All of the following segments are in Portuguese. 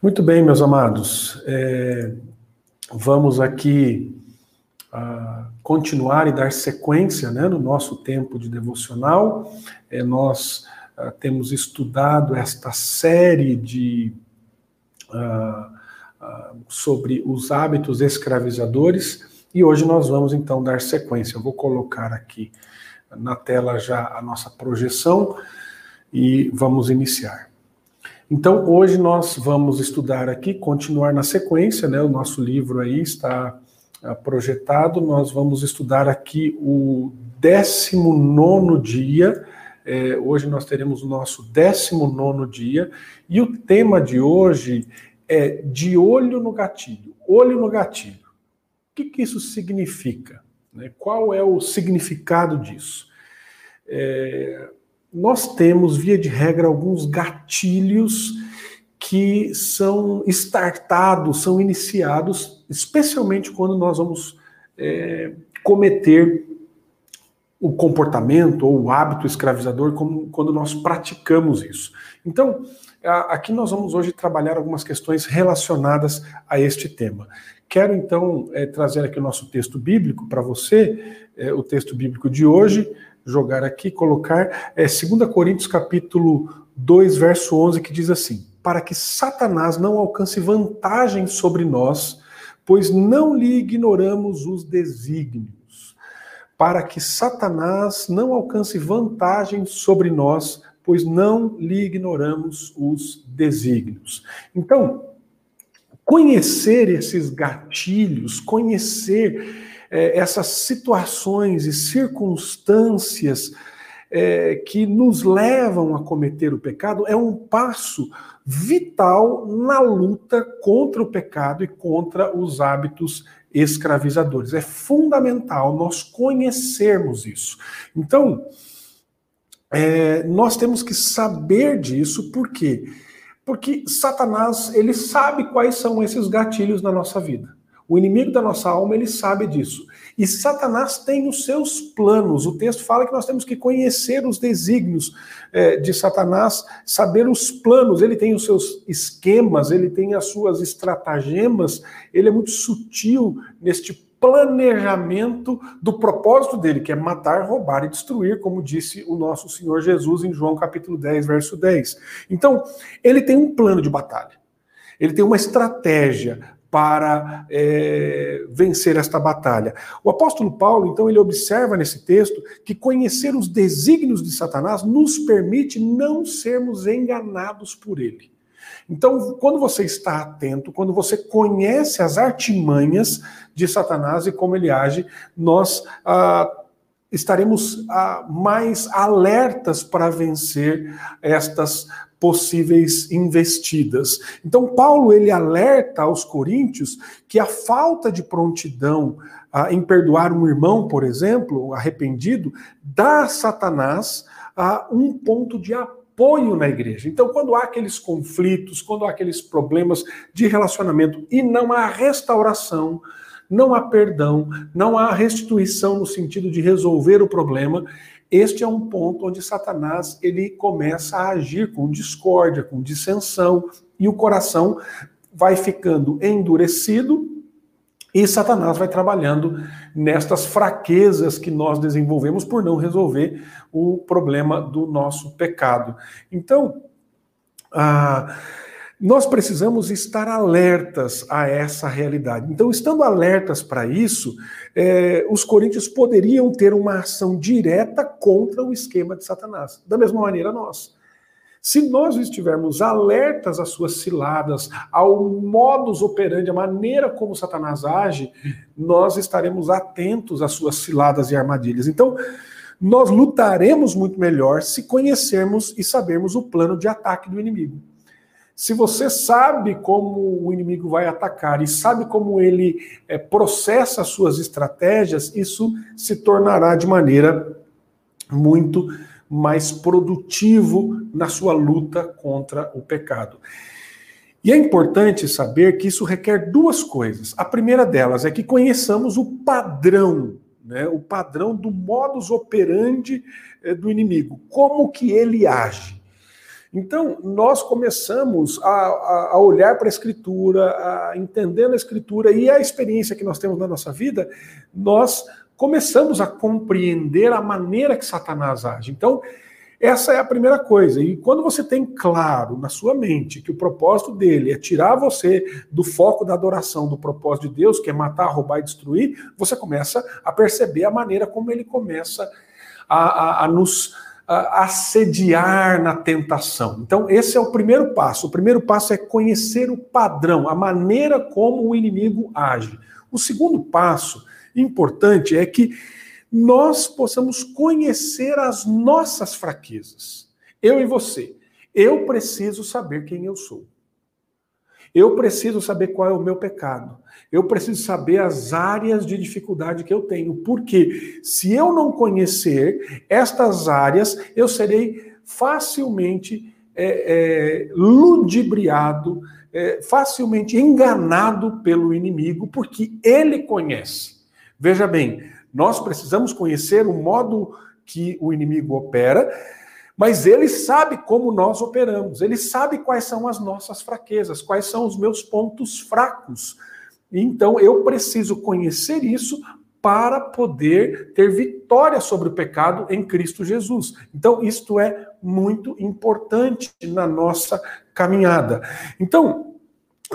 Muito bem, meus amados. É, vamos aqui uh, continuar e dar sequência né, no nosso tempo de devocional. É, nós uh, temos estudado esta série de uh, sobre os hábitos escravizadores e hoje nós vamos então dar sequência. Eu vou colocar aqui na tela já a nossa projeção e vamos iniciar. Então, hoje nós vamos estudar aqui, continuar na sequência, né? O nosso livro aí está ah, projetado. Nós vamos estudar aqui o 19 dia. É, hoje nós teremos o nosso 19 dia. E o tema de hoje é de olho no gatilho. Olho no gatilho. O que, que isso significa? Né? Qual é o significado disso? É, nós temos, via de regra, alguns gatilhos que são startados, são iniciados, especialmente quando nós vamos é, cometer o comportamento ou o hábito escravizador, como, quando nós praticamos isso. Então, aqui nós vamos hoje trabalhar algumas questões relacionadas a este tema. Quero então é, trazer aqui o nosso texto bíblico para você, é, o texto bíblico de hoje, jogar aqui, colocar, é 2 Coríntios capítulo 2, verso 11, que diz assim, para que Satanás não alcance vantagem sobre nós, pois não lhe ignoramos os desígnios. Para que Satanás não alcance vantagem sobre nós, pois não lhe ignoramos os desígnios. Então, conhecer esses gatilhos, conhecer é, essas situações e circunstâncias é, que nos levam a cometer o pecado é um passo vital na luta contra o pecado e contra os hábitos escravizadores. É fundamental nós conhecermos isso. Então, é, nós temos que saber disso, por quê? Porque Satanás, ele sabe quais são esses gatilhos na nossa vida. O inimigo da nossa alma, ele sabe disso. E Satanás tem os seus planos. O texto fala que nós temos que conhecer os desígnios é, de Satanás, saber os planos. Ele tem os seus esquemas, ele tem as suas estratagemas, ele é muito sutil neste planejamento do propósito dele, que é matar, roubar e destruir, como disse o nosso Senhor Jesus em João capítulo 10, verso 10. Então, ele tem um plano de batalha. Ele tem uma estratégia para é, vencer esta batalha. O apóstolo Paulo, então, ele observa nesse texto que conhecer os desígnios de Satanás nos permite não sermos enganados por ele. Então, quando você está atento, quando você conhece as artimanhas de Satanás e como ele age, nós ah, estaremos ah, mais alertas para vencer estas possíveis investidas. Então Paulo ele alerta aos coríntios que a falta de prontidão ah, em perdoar um irmão, por exemplo, arrependido, dá a Satanás ah, um ponto de apoio na igreja. Então quando há aqueles conflitos, quando há aqueles problemas de relacionamento e não há restauração, não há perdão, não há restituição no sentido de resolver o problema, este é um ponto onde Satanás ele começa a agir com discórdia, com dissensão, e o coração vai ficando endurecido e Satanás vai trabalhando nestas fraquezas que nós desenvolvemos por não resolver o problema do nosso pecado. Então, ah, nós precisamos estar alertas a essa realidade. Então, estando alertas para isso, é, os coríntios poderiam ter uma ação direta contra o esquema de Satanás. Da mesma maneira, nós. Se nós estivermos alertas às suas ciladas, ao modus operandi, a maneira como Satanás age, nós estaremos atentos às suas ciladas e armadilhas. Então, nós lutaremos muito melhor se conhecermos e sabermos o plano de ataque do inimigo. Se você sabe como o inimigo vai atacar e sabe como ele é, processa as suas estratégias, isso se tornará de maneira muito mais produtivo na sua luta contra o pecado. E é importante saber que isso requer duas coisas. A primeira delas é que conheçamos o padrão, né, o padrão do modus operandi eh, do inimigo, como que ele age. Então, nós começamos a, a, olhar para a Escritura, a entendendo a Escritura e a experiência que nós temos na nossa vida, nós começamos a compreender a maneira que Satanás age. Então, essa é a primeira coisa. E quando você tem claro na sua mente que o propósito dele é tirar você do foco da adoração, do propósito de Deus, que é matar, roubar e destruir, você começa a perceber a maneira como ele começa a, a, a nos assediar na tentação. Então, esse é o primeiro passo. O primeiro passo é conhecer o padrão, a maneira como o inimigo age. O segundo passo importante é que nós possamos conhecer as nossas fraquezas. Eu e você. Eu preciso saber quem eu sou. Eu preciso saber qual é o meu pecado. Eu preciso saber as áreas de dificuldade que eu tenho. Porque se eu não conhecer estas áreas, eu serei facilmente é, é, ludibriado, é, facilmente enganado pelo inimigo, porque ele conhece. Veja bem, nós precisamos conhecer o modo que o inimigo opera mas ele sabe como nós operamos, ele sabe quais são as nossas fraquezas, quais são os meus pontos fracos. Então eu preciso conhecer isso para poder ter vitória sobre o pecado em Cristo Jesus. Então, isto é muito importante na nossa caminhada. Então,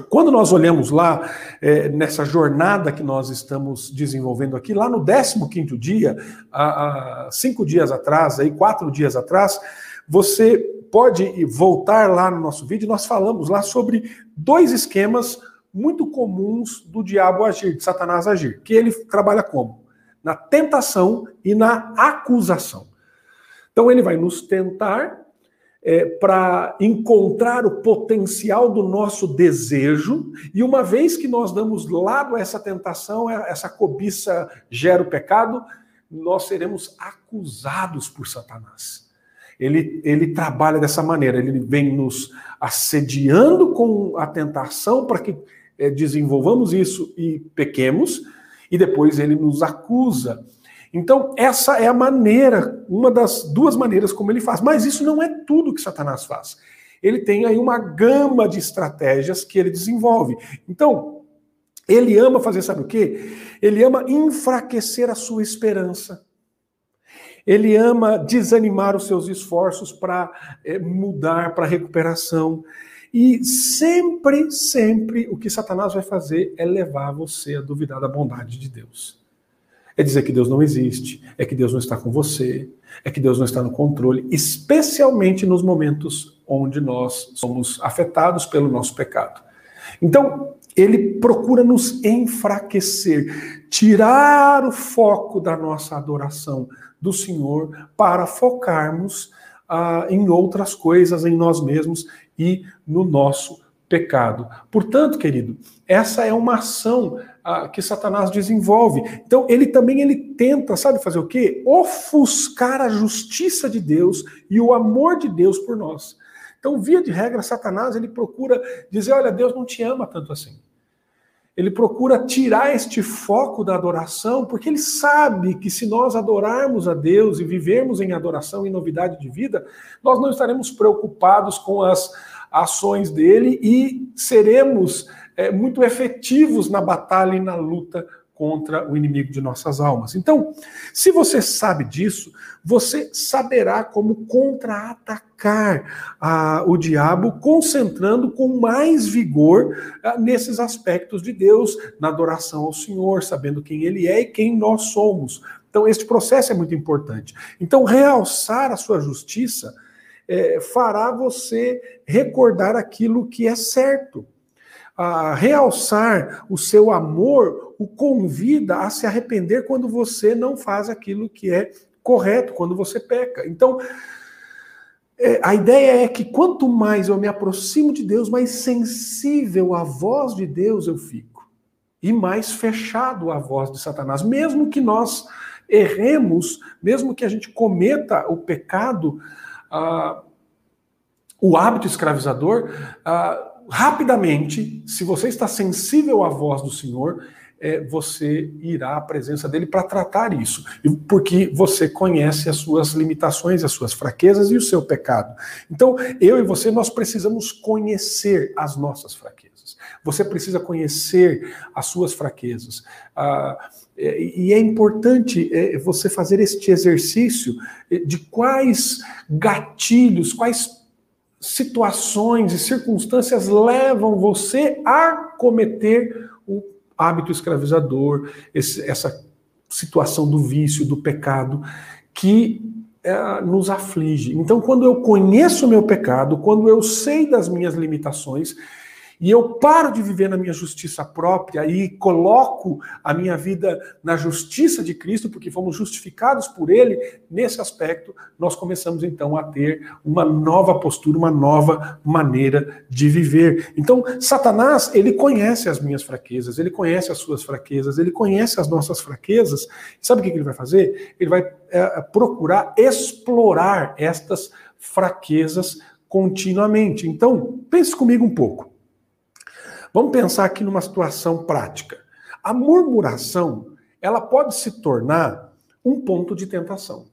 quando nós olhamos lá, é, nessa jornada que nós estamos desenvolvendo aqui, lá no 15 dia, há, cinco dias atrás, aí, quatro dias atrás, você pode voltar lá no nosso vídeo, nós falamos lá sobre dois esquemas muito comuns do diabo agir, de Satanás agir, que ele trabalha como? Na tentação e na acusação. Então ele vai nos tentar é, para encontrar o potencial do nosso desejo, e uma vez que nós damos lado a essa tentação, essa cobiça gera o pecado, nós seremos acusados por Satanás. Ele, ele trabalha dessa maneira, ele vem nos assediando com a tentação para que é, desenvolvamos isso e pequemos, e depois ele nos acusa então, essa é a maneira, uma das duas maneiras como ele faz. Mas isso não é tudo que Satanás faz. Ele tem aí uma gama de estratégias que ele desenvolve. Então, ele ama fazer, sabe o quê? Ele ama enfraquecer a sua esperança. Ele ama desanimar os seus esforços para é, mudar, para recuperação. E sempre, sempre o que Satanás vai fazer é levar você a duvidar da bondade de Deus. É dizer que Deus não existe, é que Deus não está com você, é que Deus não está no controle, especialmente nos momentos onde nós somos afetados pelo nosso pecado. Então, ele procura nos enfraquecer, tirar o foco da nossa adoração do Senhor para focarmos ah, em outras coisas, em nós mesmos e no nosso pecado. Portanto, querido, essa é uma ação que Satanás desenvolve. Então, ele também ele tenta, sabe fazer o quê? Ofuscar a justiça de Deus e o amor de Deus por nós. Então, via de regra, Satanás ele procura dizer, olha, Deus não te ama tanto assim. Ele procura tirar este foco da adoração, porque ele sabe que se nós adorarmos a Deus e vivermos em adoração e novidade de vida, nós não estaremos preocupados com as ações dele e seremos é, muito efetivos na batalha e na luta contra o inimigo de nossas almas. Então, se você sabe disso, você saberá como contra-atacar ah, o diabo, concentrando com mais vigor ah, nesses aspectos de Deus, na adoração ao Senhor, sabendo quem Ele é e quem nós somos. Então, este processo é muito importante. Então, realçar a sua justiça é, fará você recordar aquilo que é certo a realçar o seu amor, o convida a se arrepender quando você não faz aquilo que é correto, quando você peca. Então, é, a ideia é que quanto mais eu me aproximo de Deus, mais sensível à voz de Deus eu fico. E mais fechado à voz de Satanás. Mesmo que nós erremos, mesmo que a gente cometa o pecado, ah, o hábito escravizador, ah, rapidamente, se você está sensível à voz do Senhor, é, você irá à presença dele para tratar isso, porque você conhece as suas limitações, as suas fraquezas e o seu pecado. Então, eu e você, nós precisamos conhecer as nossas fraquezas. Você precisa conhecer as suas fraquezas. Ah, é, e é importante é, você fazer este exercício de quais gatilhos, quais situações e circunstâncias levam você a cometer o hábito escravizador, esse, essa situação do vício, do pecado, que é, nos aflige. Então, quando eu conheço o meu pecado, quando eu sei das minhas limitações, e eu paro de viver na minha justiça própria e coloco a minha vida na justiça de Cristo, porque fomos justificados por Ele, nesse aspecto, nós começamos então a ter uma nova postura, uma nova maneira de viver. Então, Satanás, ele conhece as minhas fraquezas, ele conhece as suas fraquezas, ele conhece as nossas fraquezas. Sabe o que ele vai fazer? Ele vai é, procurar explorar estas fraquezas continuamente. Então, pense comigo um pouco. Vamos pensar aqui numa situação prática. A murmuração, ela pode se tornar um ponto de tentação.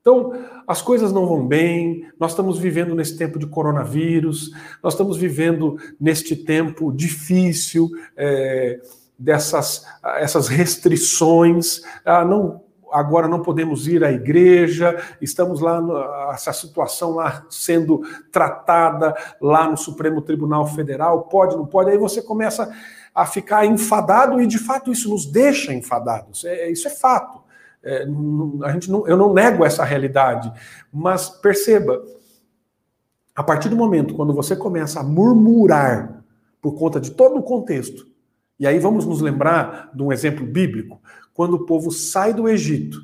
Então, as coisas não vão bem, nós estamos vivendo nesse tempo de coronavírus, nós estamos vivendo neste tempo difícil, é, dessas essas restrições, ah, não agora não podemos ir à igreja, estamos lá, essa situação lá sendo tratada lá no Supremo Tribunal Federal, pode, não pode, aí você começa a ficar enfadado e de fato isso nos deixa enfadados, é, isso é fato. É, a gente não, eu não nego essa realidade, mas perceba, a partir do momento quando você começa a murmurar por conta de todo o contexto, e aí vamos nos lembrar de um exemplo bíblico quando o povo sai do Egito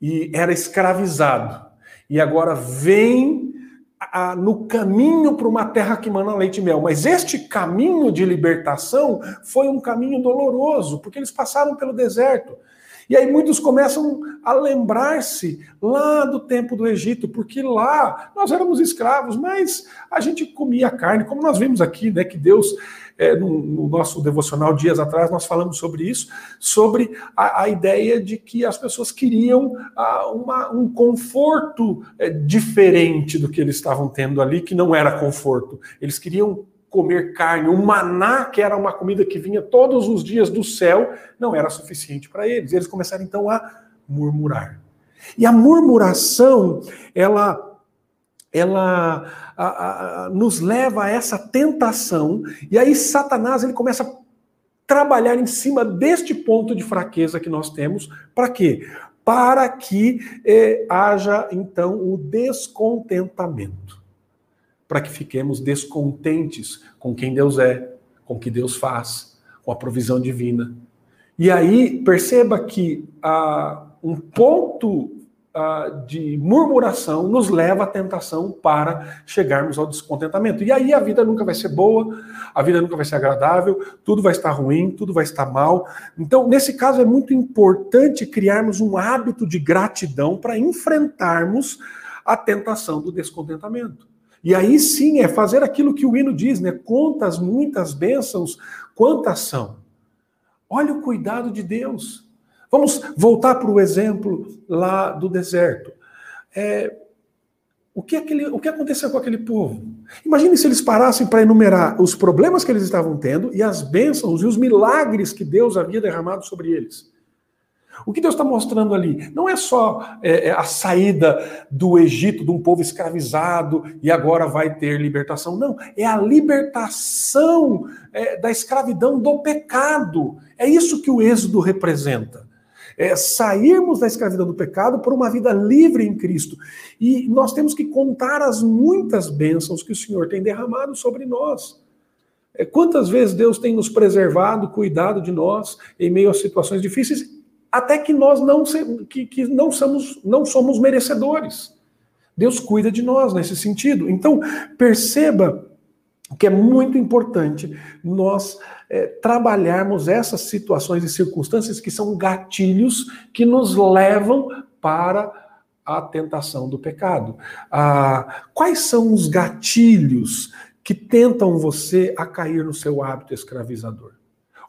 e era escravizado, e agora vem a, no caminho para uma terra que mana leite e mel. Mas este caminho de libertação foi um caminho doloroso, porque eles passaram pelo deserto. E aí muitos começam a lembrar-se lá do tempo do Egito, porque lá nós éramos escravos, mas a gente comia carne, como nós vimos aqui, né, que Deus é, no, no, nosso devocional dias atrás, nós falamos sobre isso, sobre a, a ideia de que as pessoas queriam a, uma, um conforto é, diferente do que eles estavam tendo ali, que não era conforto. Eles queriam comer carne, o maná, que era uma comida que vinha todos os dias do céu, não era suficiente para eles. Eles começaram então a murmurar. E a murmuração, ela ela a, a, nos leva a essa tentação, e aí Satanás ele começa a trabalhar em cima deste ponto de fraqueza que nós temos, para quê? Para que eh, haja então o descontentamento, para que fiquemos descontentes com quem Deus é, com o que Deus faz, com a provisão divina. E aí perceba que ah, um ponto uh, de murmuração nos leva à tentação para chegarmos ao descontentamento. E aí a vida nunca vai ser boa, a vida nunca vai ser agradável, tudo vai estar ruim, tudo vai estar mal. Então, nesse caso, é muito importante criarmos um hábito de gratidão para enfrentarmos a tentação do descontentamento. E aí sim é fazer aquilo que o hino diz, né? Contas muitas bênçãos, quantas são? Olha o cuidado de Deus. Vamos voltar para o exemplo lá do deserto. É, o, que aquele, o que aconteceu com aquele povo? Imagine se eles parassem para enumerar os problemas que eles estavam tendo e as bênçãos e os milagres que Deus havia derramado sobre eles. O que Deus está mostrando ali não é só é, é, a saída do Egito, de um povo escravizado e agora vai ter libertação. Não, é a libertação é, da escravidão do pecado. É isso que o Êxodo representa é, sairmos da escravidão do pecado por uma vida livre em Cristo. E nós temos que contar as muitas bênçãos que o Senhor tem derramado sobre nós. É, quantas vezes Deus tem nos preservado, cuidado de nós em meio a situações difíceis, até que nós não, que, que não, somos, não somos merecedores. Deus cuida de nós nesse sentido. Então, perceba que é muito importante nós é, trabalharmos essas situações e circunstâncias que são gatilhos que nos levam para a tentação do pecado. Ah, quais são os gatilhos que tentam você a cair no seu hábito escravizador?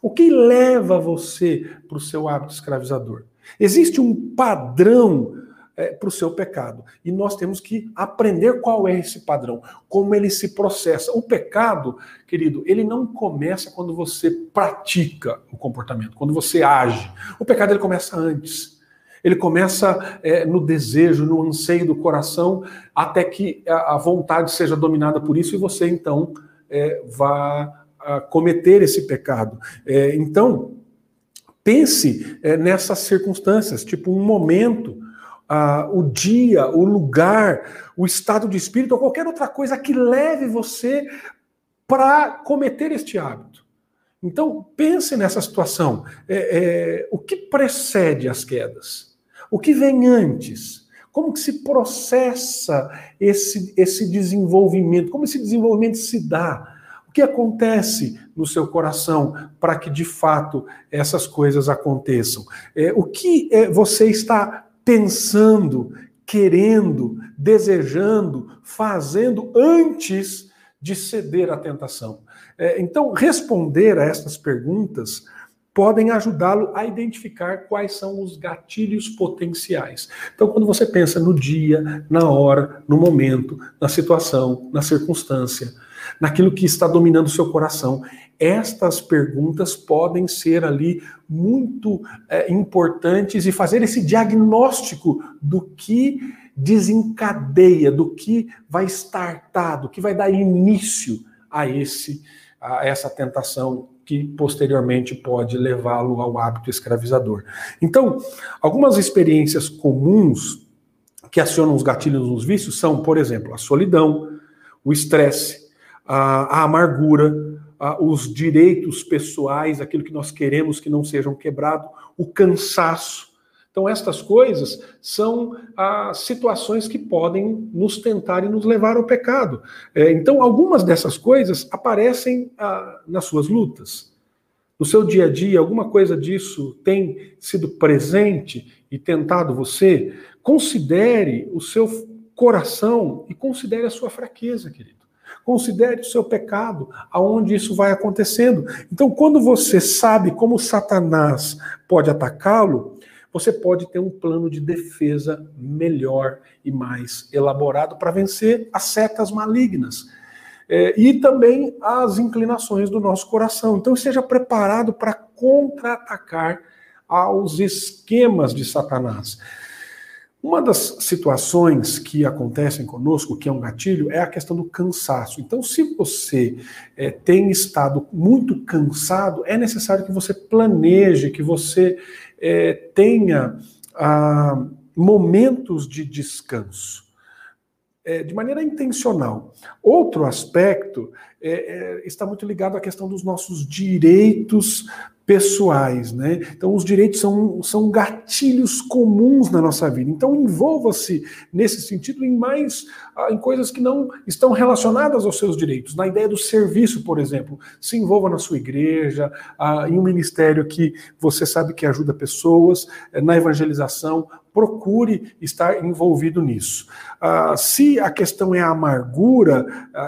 O que leva você para o seu hábito escravizador? Existe um padrão é, para o seu pecado. E nós temos que aprender qual é esse padrão, como ele se processa. O pecado, querido, ele não começa quando você pratica o comportamento, quando você age. O pecado ele começa antes. Ele começa é, no desejo, no anseio do coração, até que a, a, vontade seja dominada por isso e você então é, vá cometer esse pecado. É, então, pense é, nessas circunstâncias, tipo um momento ah, o dia, o lugar, o estado de espírito ou qualquer outra coisa que leve você para cometer este hábito. Então, pense nessa situação. É, é, o que precede as quedas? O que vem antes? Como que se processa esse, esse desenvolvimento? Como esse desenvolvimento se dá? O que acontece no seu coração para que de fato essas coisas aconteçam? É, o que é, você está pensando, querendo, desejando, fazendo antes de ceder à tentação. É, então, responder a essas perguntas podem ajudá-lo a identificar quais são os gatilhos potenciais. Então, quando você pensa no dia, na hora, no momento, na situação, na circunstância, naquilo que está dominando o seu coração, estas perguntas podem ser ali muito é, importantes e fazer esse diagnóstico do que desencadeia, do que vai startar, do que vai dar início a esse a essa tentação que posteriormente pode levá-lo ao hábito escravizador. Então, algumas experiências comuns que acionam os gatilhos nos vícios são, por exemplo, a solidão, o estresse, a, a amargura, os direitos pessoais, aquilo que nós queremos que não sejam quebrados, o cansaço. Então, estas coisas são as situações que podem nos tentar e nos levar ao pecado. É, então, algumas dessas coisas aparecem ah, nas suas lutas. No seu dia a dia, alguma coisa disso tem sido presente e tentado você? Considere o seu coração e considere a sua fraqueza, querido. Considere o seu pecado, aonde isso vai acontecendo. Então, quando você sabe como Satanás pode atacá-lo, você pode ter um plano de defesa melhor e mais elaborado para vencer as setas malignas. É, e também as inclinações do nosso coração. Então, esteja preparado para contra-atacar aos esquemas de Satanás. Uma das situações que acontecem conosco, que é um gatilho, é a questão do cansaço. Então, se você é, tem estado muito cansado, é necessário que você planeje, que você é, tenha ah, momentos de descanso. É, de maneira intencional. Outro aspecto está muito ligado à questão dos nossos direitos pessoais, né? Então os direitos são, são gatilhos comuns na nossa vida. Então envolva-se nesse sentido em mais ah, em coisas que não estão relacionadas aos seus direitos. Na ideia do serviço, por exemplo, se envolva na sua igreja, ah, em um ministério que você sabe que ajuda pessoas, eh, na evangelização, procure estar envolvido nisso. Ah, se a questão é a amargura,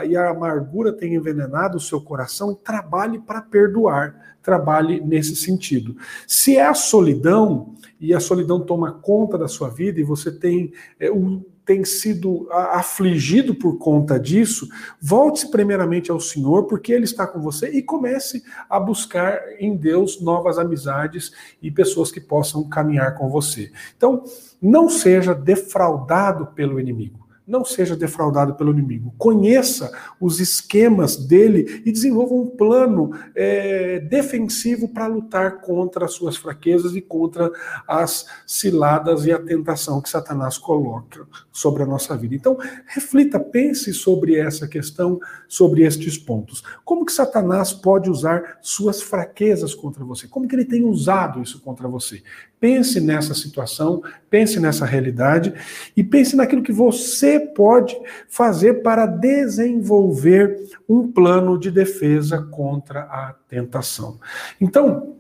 e a amargura tem envenenado o seu coração, trabalhe para perdoar trabalhe nesse sentido. Se é a solidão, e a solidão toma conta da sua vida, e você tem, é, um, tem sido afligido por conta disso, volte-se primeiramente ao Senhor, porque Ele está com você, e comece a buscar em Deus novas amizades e pessoas que possam caminhar com você. Então, não seja defraudado pelo inimigo. Não seja defraudado pelo inimigo. Conheça os esquemas dele e desenvolva um plano é, defensivo para lutar contra as suas fraquezas e contra as ciladas e a tentação que Satanás coloca sobre a nossa vida. Então, reflita, pense sobre essa questão, sobre estes pontos. Como que Satanás pode usar suas fraquezas contra você? Como que ele tem usado isso contra você? Pense nessa situação, pense nessa realidade e pense naquilo que você pode fazer para desenvolver um plano de defesa contra a tentação. Então,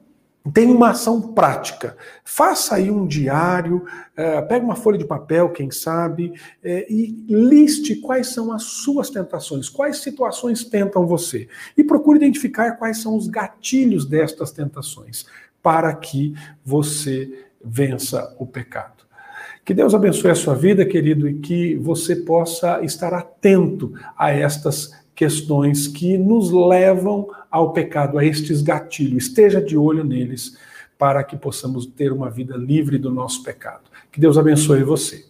tem uma ação prática. Faça aí um diário, uh, pega uma folha de papel, quem sabe, uh, e liste quais são as suas tentações, quais situações tentam você. E procure identificar quais são os gatilhos destas tentações, para que você vença o pecado. Que Deus abençoe a sua vida, querido, e que você possa estar atento a estas questões que nos levam ao pecado, a estes gatilhos. Esteja de olho neles para que possamos ter uma vida livre do nosso pecado. Que Deus abençoe você.